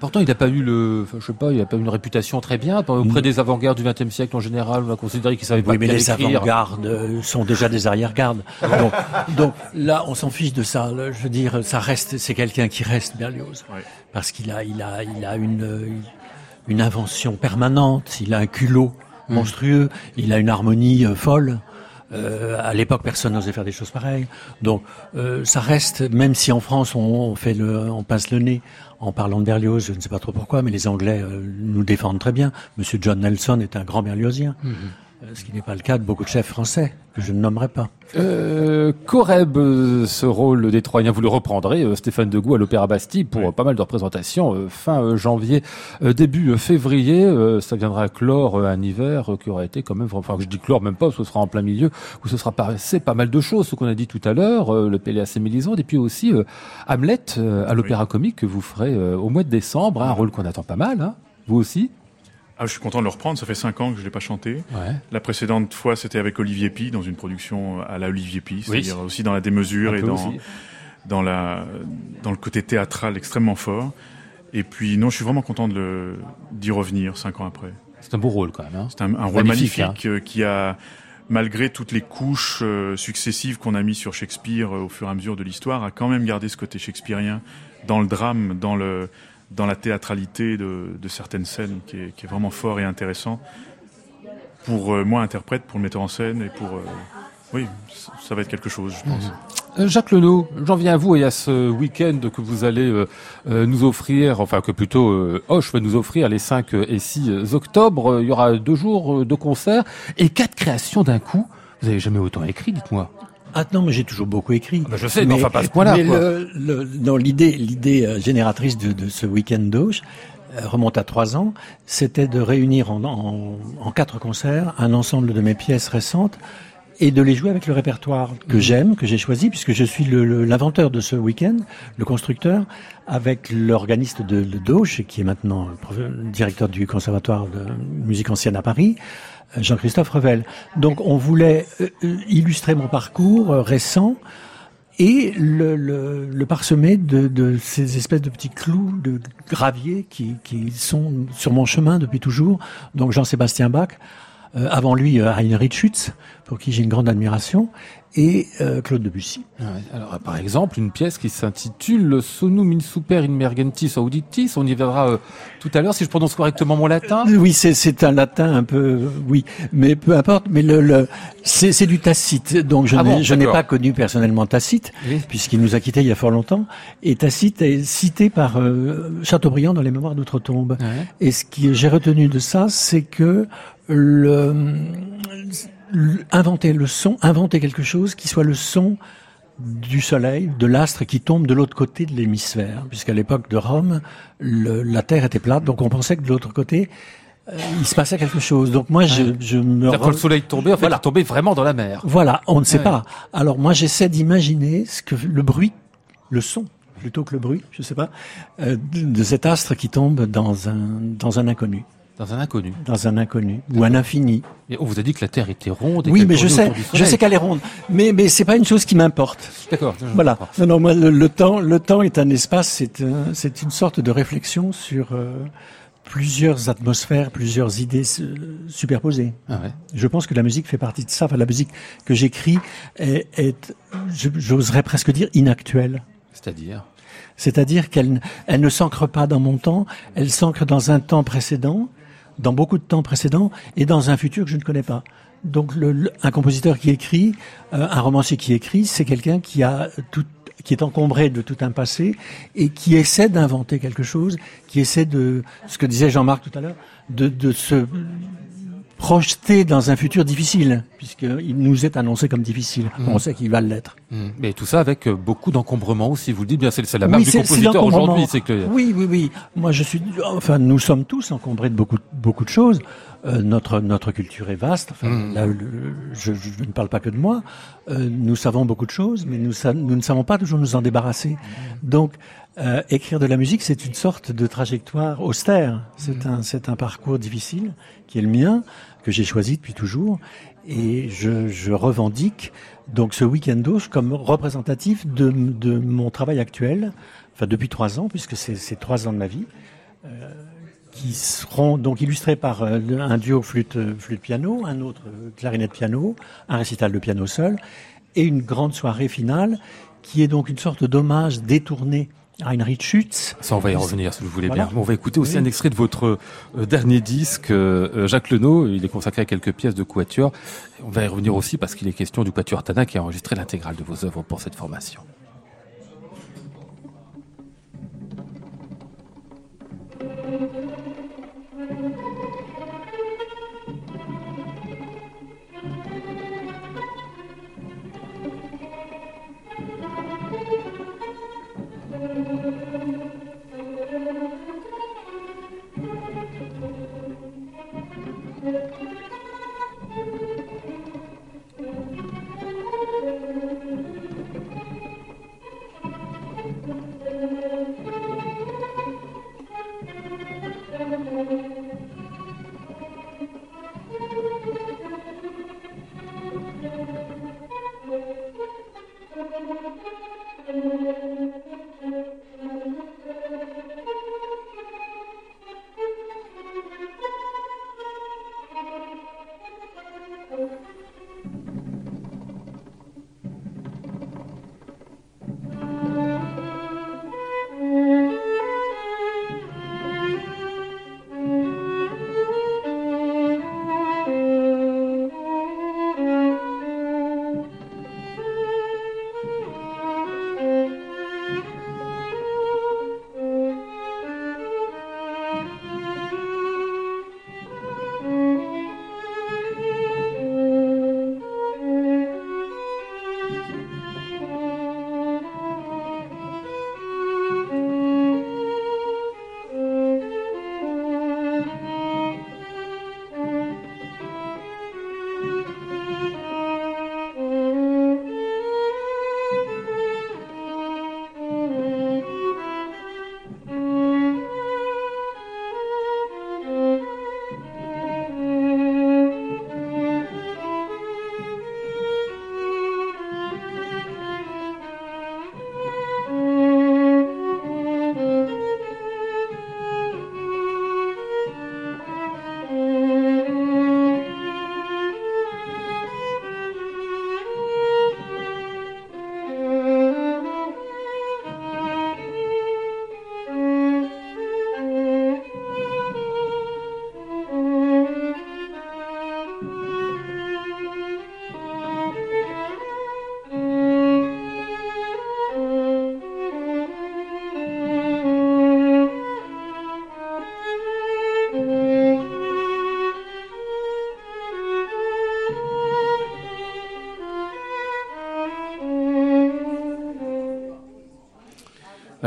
Pourtant, il n'a pas eu le, enfin, je sais pas, il a pas eu une réputation très bien auprès des avant-gardes du XXe siècle en général. On a considéré qu'il savait pas Oui, mais les avant-gardes euh, sont déjà des arrière-gardes. donc, donc là, on s'en fiche de ça. là. je veux dire, ça reste, c'est quelqu'un qui reste Berlioz, Ouais. parce qu'il a, il a, il a une, une invention permanente. Il a un culot monstrueux. Il a une harmonie euh, folle. Euh, à l'époque, personne n'osait faire des choses pareilles. Donc, euh, ça reste, même si en France on, on fait le, on passe le nez en parlant de Berlioz, je ne sais pas trop pourquoi, mais les Anglais euh, nous défendent très bien. Monsieur John Nelson est un grand Berliozien, Mhm. euh, ce qui n'est pas le cas de beaucoup de chefs français que je ne nommerai pas. Euh, Coreb, euh, ce rôle des Troyens, vous le reprendrez, euh, Stéphane Degout à l'Opéra Bastille pour Oui. euh, pas mal de représentations euh, fin euh, janvier, euh, début euh, février. euh, ça viendra clore euh, un hiver euh, qui aura été quand même, enfin je dis clore même pas, ce sera en plein milieu où ce sera passé pas mal de choses, ce qu'on a dit tout à l'heure, euh, le et Mélisande, et puis aussi euh, Hamlet euh, à l'Opéra Comique que vous ferez euh, au mois de décembre, un rôle qu'on attend pas mal. Hein. Vous aussi? Ah, je suis content de le reprendre. Ça fait cinq ans que je l'ai pas chanté. Ouais. La précédente fois, c'était avec Olivier Pi dans une production à la Olivier Pi, Oui. c'est-à-dire aussi dans la démesure Un et dans aussi. dans la dans le côté théâtral extrêmement fort. Et puis non, je suis vraiment content de d'y revenir cinq ans après. C'est un beau rôle quand même. Hein. C'est un, un rôle Magnifique, magnifique, euh, qui a malgré toutes les couches euh, successives qu'on a mis sur Shakespeare euh, au fur et à mesure de l'histoire, a quand même gardé ce côté shakespearien dans le drame, dans le dans la théâtralité de, certaines scènes, qui est, vraiment fort et intéressant pour euh, moi interprète, pour le metteur en scène et pour euh, oui, ça- va être quelque chose, je pense. Euh, Jacques Lenot, j'en viens à vous et à ce week-end que vous allez nous offrir, enfin que plutôt Hoche va nous offrir les 5 et 6 octobre. Il y aura deux jours de concerts et quatre créations d'un coup. Vous avez jamais autant écrit, dites-moi. Ah non, mais j'ai toujours beaucoup écrit. bah, je sais, mais enfin, pas à ce point-là, Mais l'idée, l'idée euh, génératrice de, de ce week-end d'Auch euh, remonte à trois ans. C'était de réunir en, en, en quatre concerts un ensemble de mes pièces récentes et de les jouer avec le répertoire Mmh. que j'aime, que j'ai choisi, puisque je suis l'inventeur de ce week-end, le constructeur, avec l'organiste de, de Dauch, qui est maintenant prof- directeur du conservatoire de musique ancienne à Paris, euh, Jean-Christophe Revel. Donc on voulait euh, euh, illustrer mon parcours euh, récent et le, parsemer de, ces espèces de petits clous de gravier qui, sont sur mon chemin depuis toujours. Donc Jean-Sébastien Bach, avant lui Heinrich Schütz, pour qui j'ai une grande admiration, et euh, Claude Debussy. Alors, euh, par exemple, une pièce qui s'intitule Sonum in super in mergentis auditis. On y verra euh, tout à l'heure si je prononce correctement mon latin. Oui, c'est un latin un peu, euh, oui, mais peu importe. Mais le, le c'est du Tacite, donc je Ah n'ai bon, n'ai pas connu personnellement Tacite, Oui. puisqu'il nous a quittés il y a fort longtemps. Et Tacite est cité par euh, Chateaubriand dans les Mémoires d'outre-tombe. Ouais. Et ce que j'ai retenu de ça, c'est que le- inventer le son, inventer quelque chose qui soit le son du soleil, de l'astre qui tombe de l'autre côté de l'hémisphère, puisqu'à l'époque de Rome, le- la Terre était plate, donc on pensait que de l'autre côté, euh, il se passait quelque chose. Donc moi, je, je me quand le soleil tombait, en fait, Voilà. il tombait vraiment dans la mer. voilà, on ne sait Ouais. pas. Alors moi, j'essaie d'imaginer ce que le bruit, le son, plutôt que le bruit, je sais pas, euh, de, de cet astre qui tombe dans un dans un inconnu, Dans un inconnu. dans un inconnu ou un infini. Et on vous a dit que la Terre était ronde. Et Oui, mais je sais, je sais qu'elle est ronde, mais mais c'est pas une chose qui m'importe. D'accord. Voilà. Non, non, moi, le, le temps, le temps est un espace, c'est un- c'est une sorte de réflexion sur euh, plusieurs atmosphères, plusieurs idées superposées. Ah ouais. Je pense que la musique fait partie de ça. Enfin, la musique que j'écris est, est j'oserais presque dire, inactuelle. C'est-à-dire? C'est-à-dire qu'elle elle ne s'ancre pas dans mon temps, elle s'ancre dans un temps précédent, dans beaucoup de temps précédent, et dans un futur que je ne connais pas. Donc, un compositeur qui écrit, euh, un romancier qui écrit, c'est quelqu'un qui a tout, qui est encombré de tout un passé et qui essaie d'inventer quelque chose, qui essaie de, ce que disait Jean-Marc tout à l'heure, de, de se projeter dans un futur difficile, puisqu'il nous est annoncé comme difficile. Mm. On sait qu'il va l'être. Hmm. Mais tout ça avec euh, beaucoup d'encombrement aussi. Vous le dites bien, c'est la marque Oui, du compositeur aujourd'hui. Que Oui, oui, oui. Moi, je suis. Enfin, nous sommes tous encombrés de beaucoup, beaucoup de choses. Euh, notre notre culture est vaste. Enfin, Mm. là, le- je, je ne parle pas que de moi. Euh, nous savons beaucoup de choses, mais nous, nous ne savons pas toujours nous en débarrasser. Donc, euh, écrire de la musique, c'est une sorte de trajectoire austère. C'est un c'est un parcours difficile qui est le mien, que j'ai choisi depuis toujours, et je, je revendique donc ce week-end d'Auch comme représentatif de, de mon travail actuel, enfin depuis trois ans, puisque c'est c'est trois ans de ma vie, euh, qui seront donc illustrés par euh, un duo flûte, flûte piano, un autre euh, clarinette piano, un récital de piano seul, et une grande soirée finale qui est donc une sorte d'hommage détourné Heinrich Schütz. Ça, on va y revenir, si vous voulez bien. On va écouter aussi un extrait de votre euh, dernier disque, euh, Jacques Lenot. Il est consacré à quelques pièces de Quatuor. On va y revenir aussi parce qu'il est question du Quatuor Tana qui a enregistré l'intégrale de vos œuvres pour cette formation.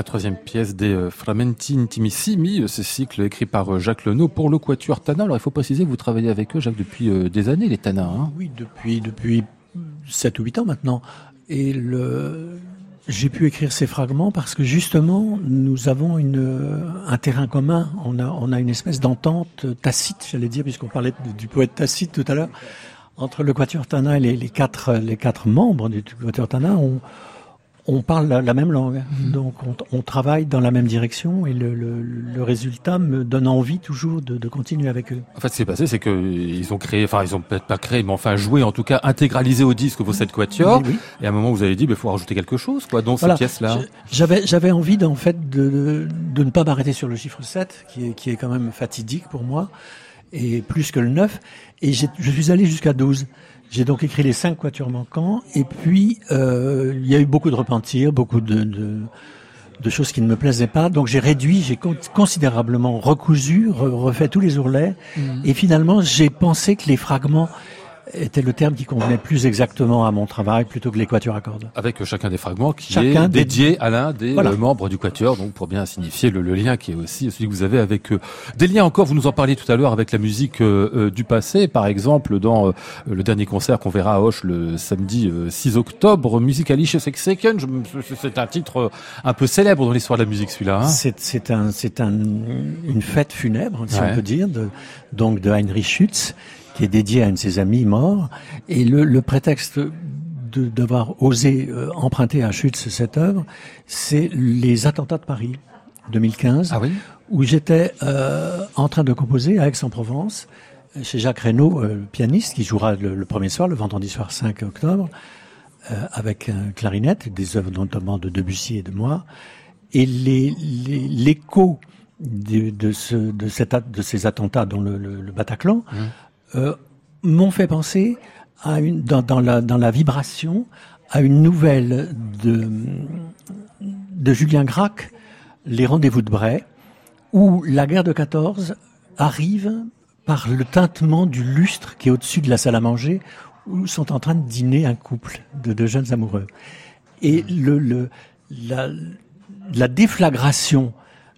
Troisième pièce des euh, Framenti Intimissimi, euh, ce cycle écrit par euh, Jacques Lenot pour le Quatuor Tana. Alors il faut préciser que vous travaillez avec eux, Jacques, depuis des années, les Tana. Hein? Oui, depuis, depuis 7 ou 8 ans maintenant. Et j'ai pu écrire ces fragments parce que justement, nous avons une, un terrain commun. On a, on a une espèce d'entente tacite, j'allais dire, puisqu'on parlait du poète tacite tout à l'heure. Entre le Quatuor Tana et les, quatre, les quatre membres du Quatuor Tana, on parle la, même langue, mhm. donc on, travaille dans la même direction et le, résultat me donne envie toujours de, continuer avec eux. En fait, ce qui s'est passé, c'est qu'ils ont créé, enfin ils ont peut-être pas créé, mais enfin joué, en tout cas intégralisé au disque vos sept quatuors. Et à un moment, vous avez dit, il bah, faut rajouter quelque chose, quoi, dans cette pièce-là. J'avais j'avais envie, en fait, de, de ne pas m'arrêter sur le chiffre 7, qui est, qui est quand même fatidique pour moi, et plus que le 9, et je suis allé jusqu'à 12. J'ai donc écrit les cinq quatuors manquants, et puis euh, il y a eu beaucoup de repentir, beaucoup de, de, de, choses qui ne me plaisaient pas. Donc j'ai réduit, j'ai considérablement recousu, refait tous les ourlets, mmh. et finalement j'ai pensé que les fragments était le terme qui convenait plus exactement à mon travail plutôt que l'équateur à cordes. Avec chacun des fragments qui est dédié à l'un des euh, membres du quatuor, donc pour bien signifier le, lien qui est aussi celui que vous avez avec eux. Des liens encore, vous nous en parliez tout à l'heure avec la musique euh, euh, du passé, par exemple dans le dernier concert qu'on verra à Hoche le samedi 6 octobre, Musicalische Second, c'est un titre un peu célèbre dans l'histoire de la musique celui-là. Hein c'est un, c'est un, une fête funèbre, si on peut dire, de, donc de Heinrich Schütz qui est dédié à un de ses amis morts. Et le, le prétexte de devoir oser euh, emprunter à Schütz cette œuvre, c'est les attentats de Paris 2015, ah oui? où j'étais euh, en train de composer à Aix-en-Provence chez Jacques Reynaud, euh, pianiste, qui jouera le, premier soir, le vendredi soir 5 octobre, euh, avec un clarinette, des œuvres notamment de Debussy et de moi. Et l'écho de, de, ce, de, de ces attentats dans le, le, Bataclan mmh. Euh, m'ont fait penser à une, dans, dans, la, dans la vibration à une nouvelle de, de Julien Gracq, Les Rendez-vous de Bray, où la guerre de 14 arrive par le tintement du lustre qui est au-dessus de la salle à manger, où sont en train de dîner un couple de, jeunes amoureux. Et le, le, la, la déflagration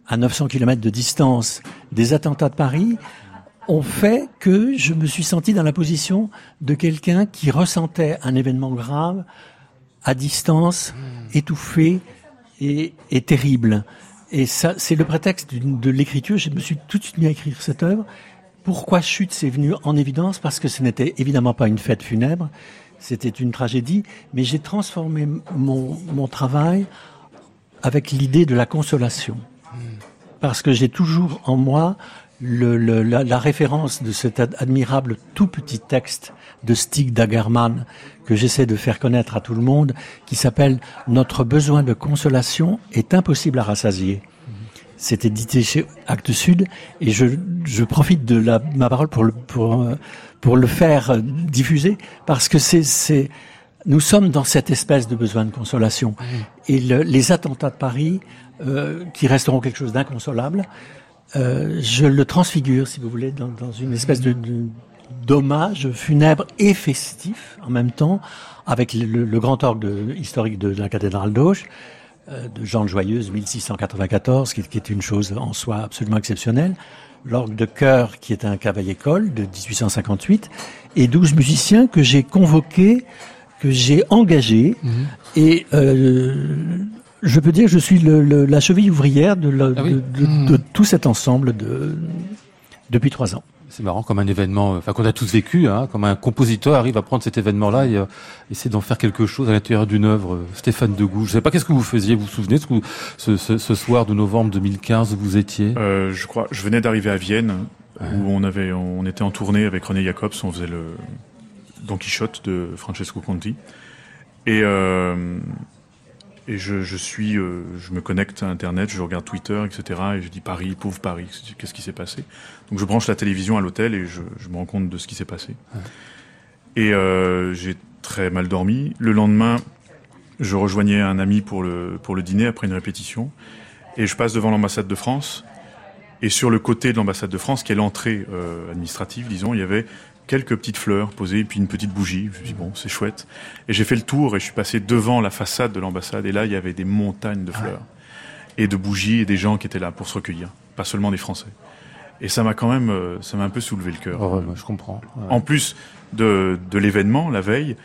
à 900 km de distance des attentats de Paris ont fait que je me suis senti dans la position de quelqu'un qui ressentait un événement grave à distance, hmm. étouffé et, et terrible. Et ça, c'est le prétexte de l'écriture. Je me suis tout de suite mis à écrire cette œuvre. Pourquoi Chute s'est venu en évidence? Parce que ce n'était évidemment pas une fête funèbre, c'était une tragédie, mais j'ai transformé mon, mon travail avec l'idée de la consolation. Parce que j'ai toujours en moi le, le, la, la, référence de cet admirable tout petit texte de Stig Dagerman que j'essaie de faire connaître à tout le monde, qui s'appelle Notre besoin de consolation est impossible à rassasier. C'est édité chez Actes Sud et je, je profite de la, ma parole pour le, pour, pour le faire diffuser parce que c'est, c'est, nous sommes dans cette espèce de besoin de consolation. Et le, les attentats de Paris, euh, qui resteront quelque chose d'inconsolable, euh, je le transfigure, si vous voulez, dans, dans une espèce de, de d'hommage funèbre et festif en même temps, avec le, le grand orgue historique de, la cathédrale d'Auch, euh, de Jean de Joyeuse, 1694, qui, qui, est une chose en soi absolument exceptionnelle, l'orgue de chœur, qui est un cavaillé-école de 1858, et douze musiciens que j'ai convoqués que j'ai engagé mhm. et euh, je peux dire que je suis le, le, la cheville ouvrière de, la, ah de, de, de, tout cet ensemble de, depuis trois ans. C'est marrant comme un événement, enfin qu'on a tous vécu, hein, comme un compositeur arrive à prendre cet événement-là et euh, essayer d'en faire quelque chose à l'intérieur d'une œuvre. Stéphane Degout, je sais pas qu'est-ce que vous faisiez, vous vous souvenez ce, ce, ce, soir de novembre 2015 où vous étiez? Euh, Je crois, je venais d'arriver à Vienne ouais. où on avait, on était en tournée avec René Jacobs, on faisait le, Don Quichotte de Francesco Conti. Et, euh, et je, je, suis, euh, je me connecte à Internet, je regarde Twitter, etc. Et je dis Paris, pauvre Paris, qu'est-ce qui s'est passé? Donc je branche la télévision à l'hôtel et je, je, me rends compte de ce qui s'est passé. Et euh, j'ai très mal dormi. Le lendemain, je rejoignais un ami pour le, pour le dîner après une répétition. Et je passe devant l'ambassade de France. Et sur le côté de l'ambassade de France, qui est l'entrée euh, administrative, disons, il y avait quelques petites fleurs posées, et puis une petite bougie. Je me suis dit, bon, c'est chouette. Et j'ai fait le tour et je suis passé devant la façade de l'ambassade. Et là, il y avait des montagnes de fleurs. Et de bougies et des gens qui étaient là pour se recueillir. Pas seulement des Français. Et ça m'a quand même, euh, ça m'a un peu soulevé le cœur. Oh, ouais, je comprends. Ouais. En plus de, de l'événement, la veille,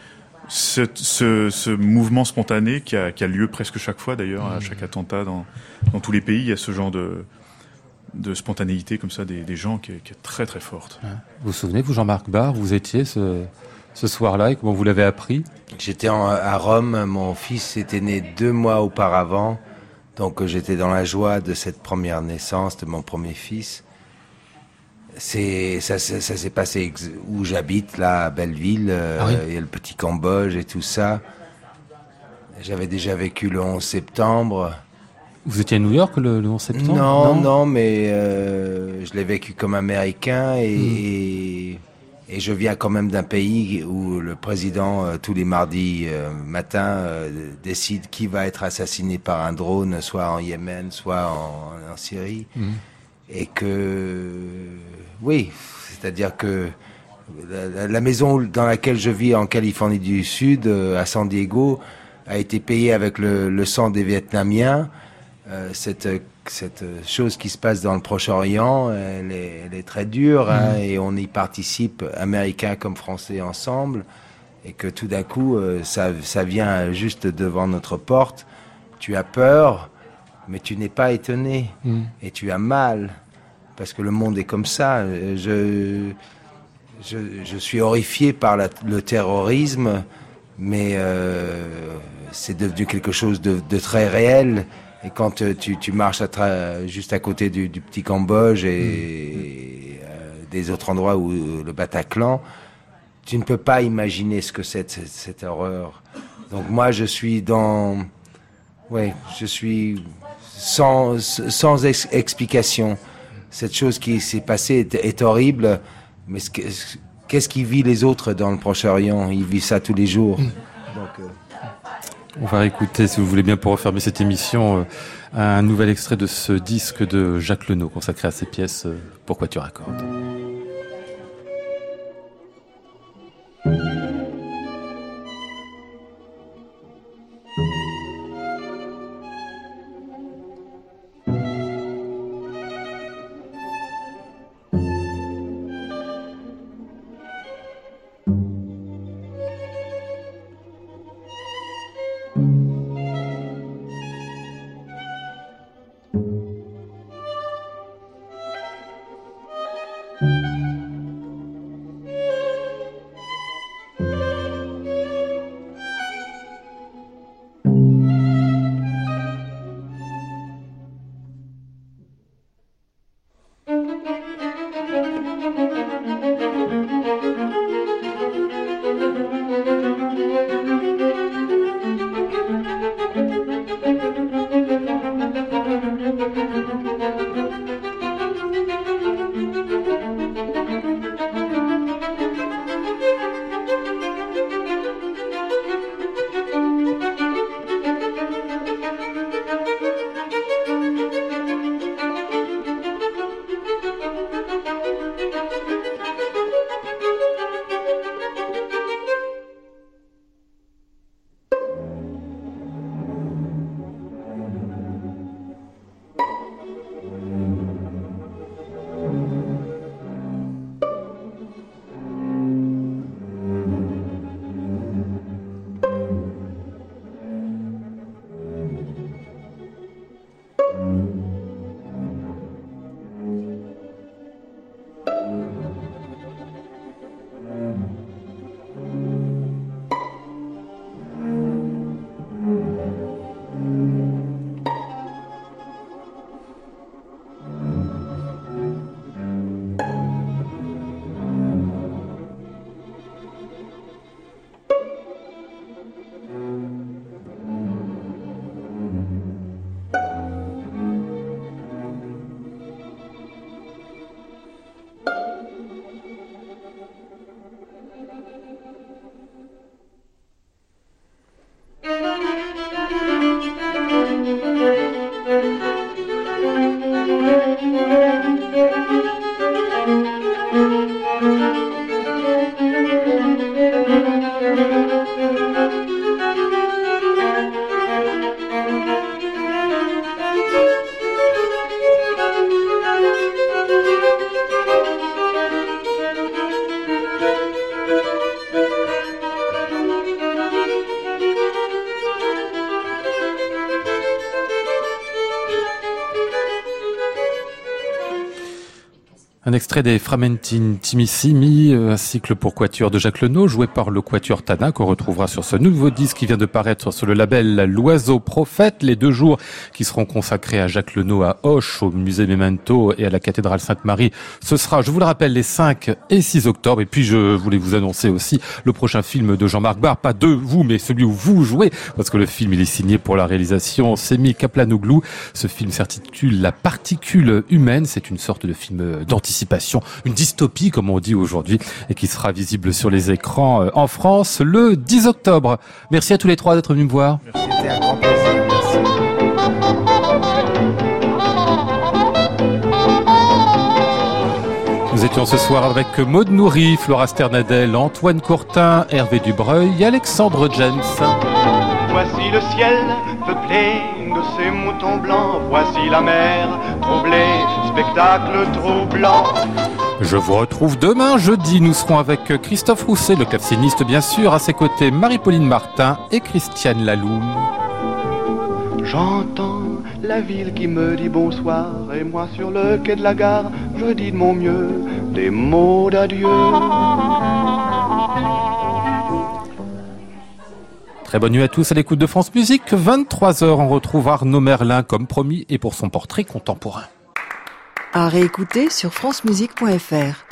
ce, ce, ce, mouvement spontané qui a, qui a lieu presque chaque fois d'ailleurs, mmh. à chaque attentat dans, dans tous les pays, il y a ce genre de, de spontanéité comme ça des, des gens qui est, qui est, très très forte. Vous vous souvenez, vous Jean-Marc Barr, vous étiez ce, ce soir-là et comment vous l'avez appris? J'étais à Rome, mon fils était né deux mois auparavant, donc j'étais dans la joie de cette première naissance de mon premier fils. C'est ça, ça, ça s'est passé où j'habite là à Belleville, euh, ah oui. il y a le petit Cambodge et tout ça. J'avais déjà vécu le 11 septembre. Vous étiez à New York le, le 11 septembre? Non, non, non mais euh, je l'ai vécu comme américain et, mmh. et je viens quand même d'un pays où le président, euh, tous les mardis euh, matin, euh, décide qui va être assassiné par un drone, soit en Yémen, soit en, en Syrie. Mmh. Et que, oui, c'est-à-dire que la, la, maison dans laquelle je vis en Californie du Sud, à San Diego, a été payée avec le, le sang des Vietnamiens. Euh, cette, cette chose qui se passe dans le Proche-Orient, elle, elle, est très dure hein, mmh. et on y participe, Américains comme Français ensemble, et que tout d'un coup, euh, ça, ça vient juste devant notre porte. Tu as peur, mais tu n'es pas étonné mmh. et tu as mal parce que le monde est comme ça. Je, je, je suis horrifié par la, le terrorisme, mais euh, c'est devenu quelque chose de, de très réel et quand euh, tu, tu marches à juste à côté du, du petit Cambodge et, mmh. euh, des autres endroits où euh, le Bataclan, tu ne peux pas imaginer ce que c'est cette, cette horreur. Donc moi, je suis dans, ouais, je suis, sans, sans explication. Cette chose qui s'est passée est, horrible, mais qu'est-ce qui vit les autres dans le Proche-Orient? Ils vivent ça tous les jours. Mm. Euh, On va écouter, si vous voulez bien, pour refermer cette émission, euh, un nouvel extrait de ce disque de Jacques Lenot consacré à ses pièces euh, Pourquoi tu raccordes extrait des Framentine Timissimi, euh, un cycle pour quatuor de Jacques Lenot, joué par le quatuor Tana, qu'on retrouvera sur ce nouveau disque qui vient de paraître sur le label L'Oiseau Prophète. Les deux jours qui seront consacrés à Jacques Lenot à Hoche, au musée Memento et à la cathédrale Sainte-Marie. Ce sera, je vous le rappelle, les 5 et 6 octobre. Et puis, je voulais vous annoncer aussi le prochain film de Jean-Marc Barr, pas de vous, mais celui où vous jouez, parce que le film, il est signé pour la réalisation Semi Kaplanoglou. Ce film s'intitule La particule humaine. C'est une sorte de film d'anticipation une dystopie comme on dit aujourd'hui, et qui sera visible sur les écrans euh, en France le 10 octobre. Merci à tous les trois d'être venus me voir. Nous étions ce soir avec Maude Nourri, Flora Sternadel, Antoine Courtin, Hervé Dubreuil et Alexandre James. Voici le ciel peuplé de ces moutons blancs, voici la mer troublée, spectacle troublant. Je vous retrouve demain jeudi. Nous serons avec Christophe Rousset, le claveciniste bien sûr, à ses côtés Marie-Pauline Martin et Christiane Laloum. J'entends la ville qui me dit bonsoir et moi sur le quai de la gare, je dis de mon mieux des mots d'adieu. Très bonne nuit à tous à l'écoute de France Musique. 23h, on retrouve Arnaud Merlin comme promis et pour son portrait contemporain. À réécouter sur francemusique.fr.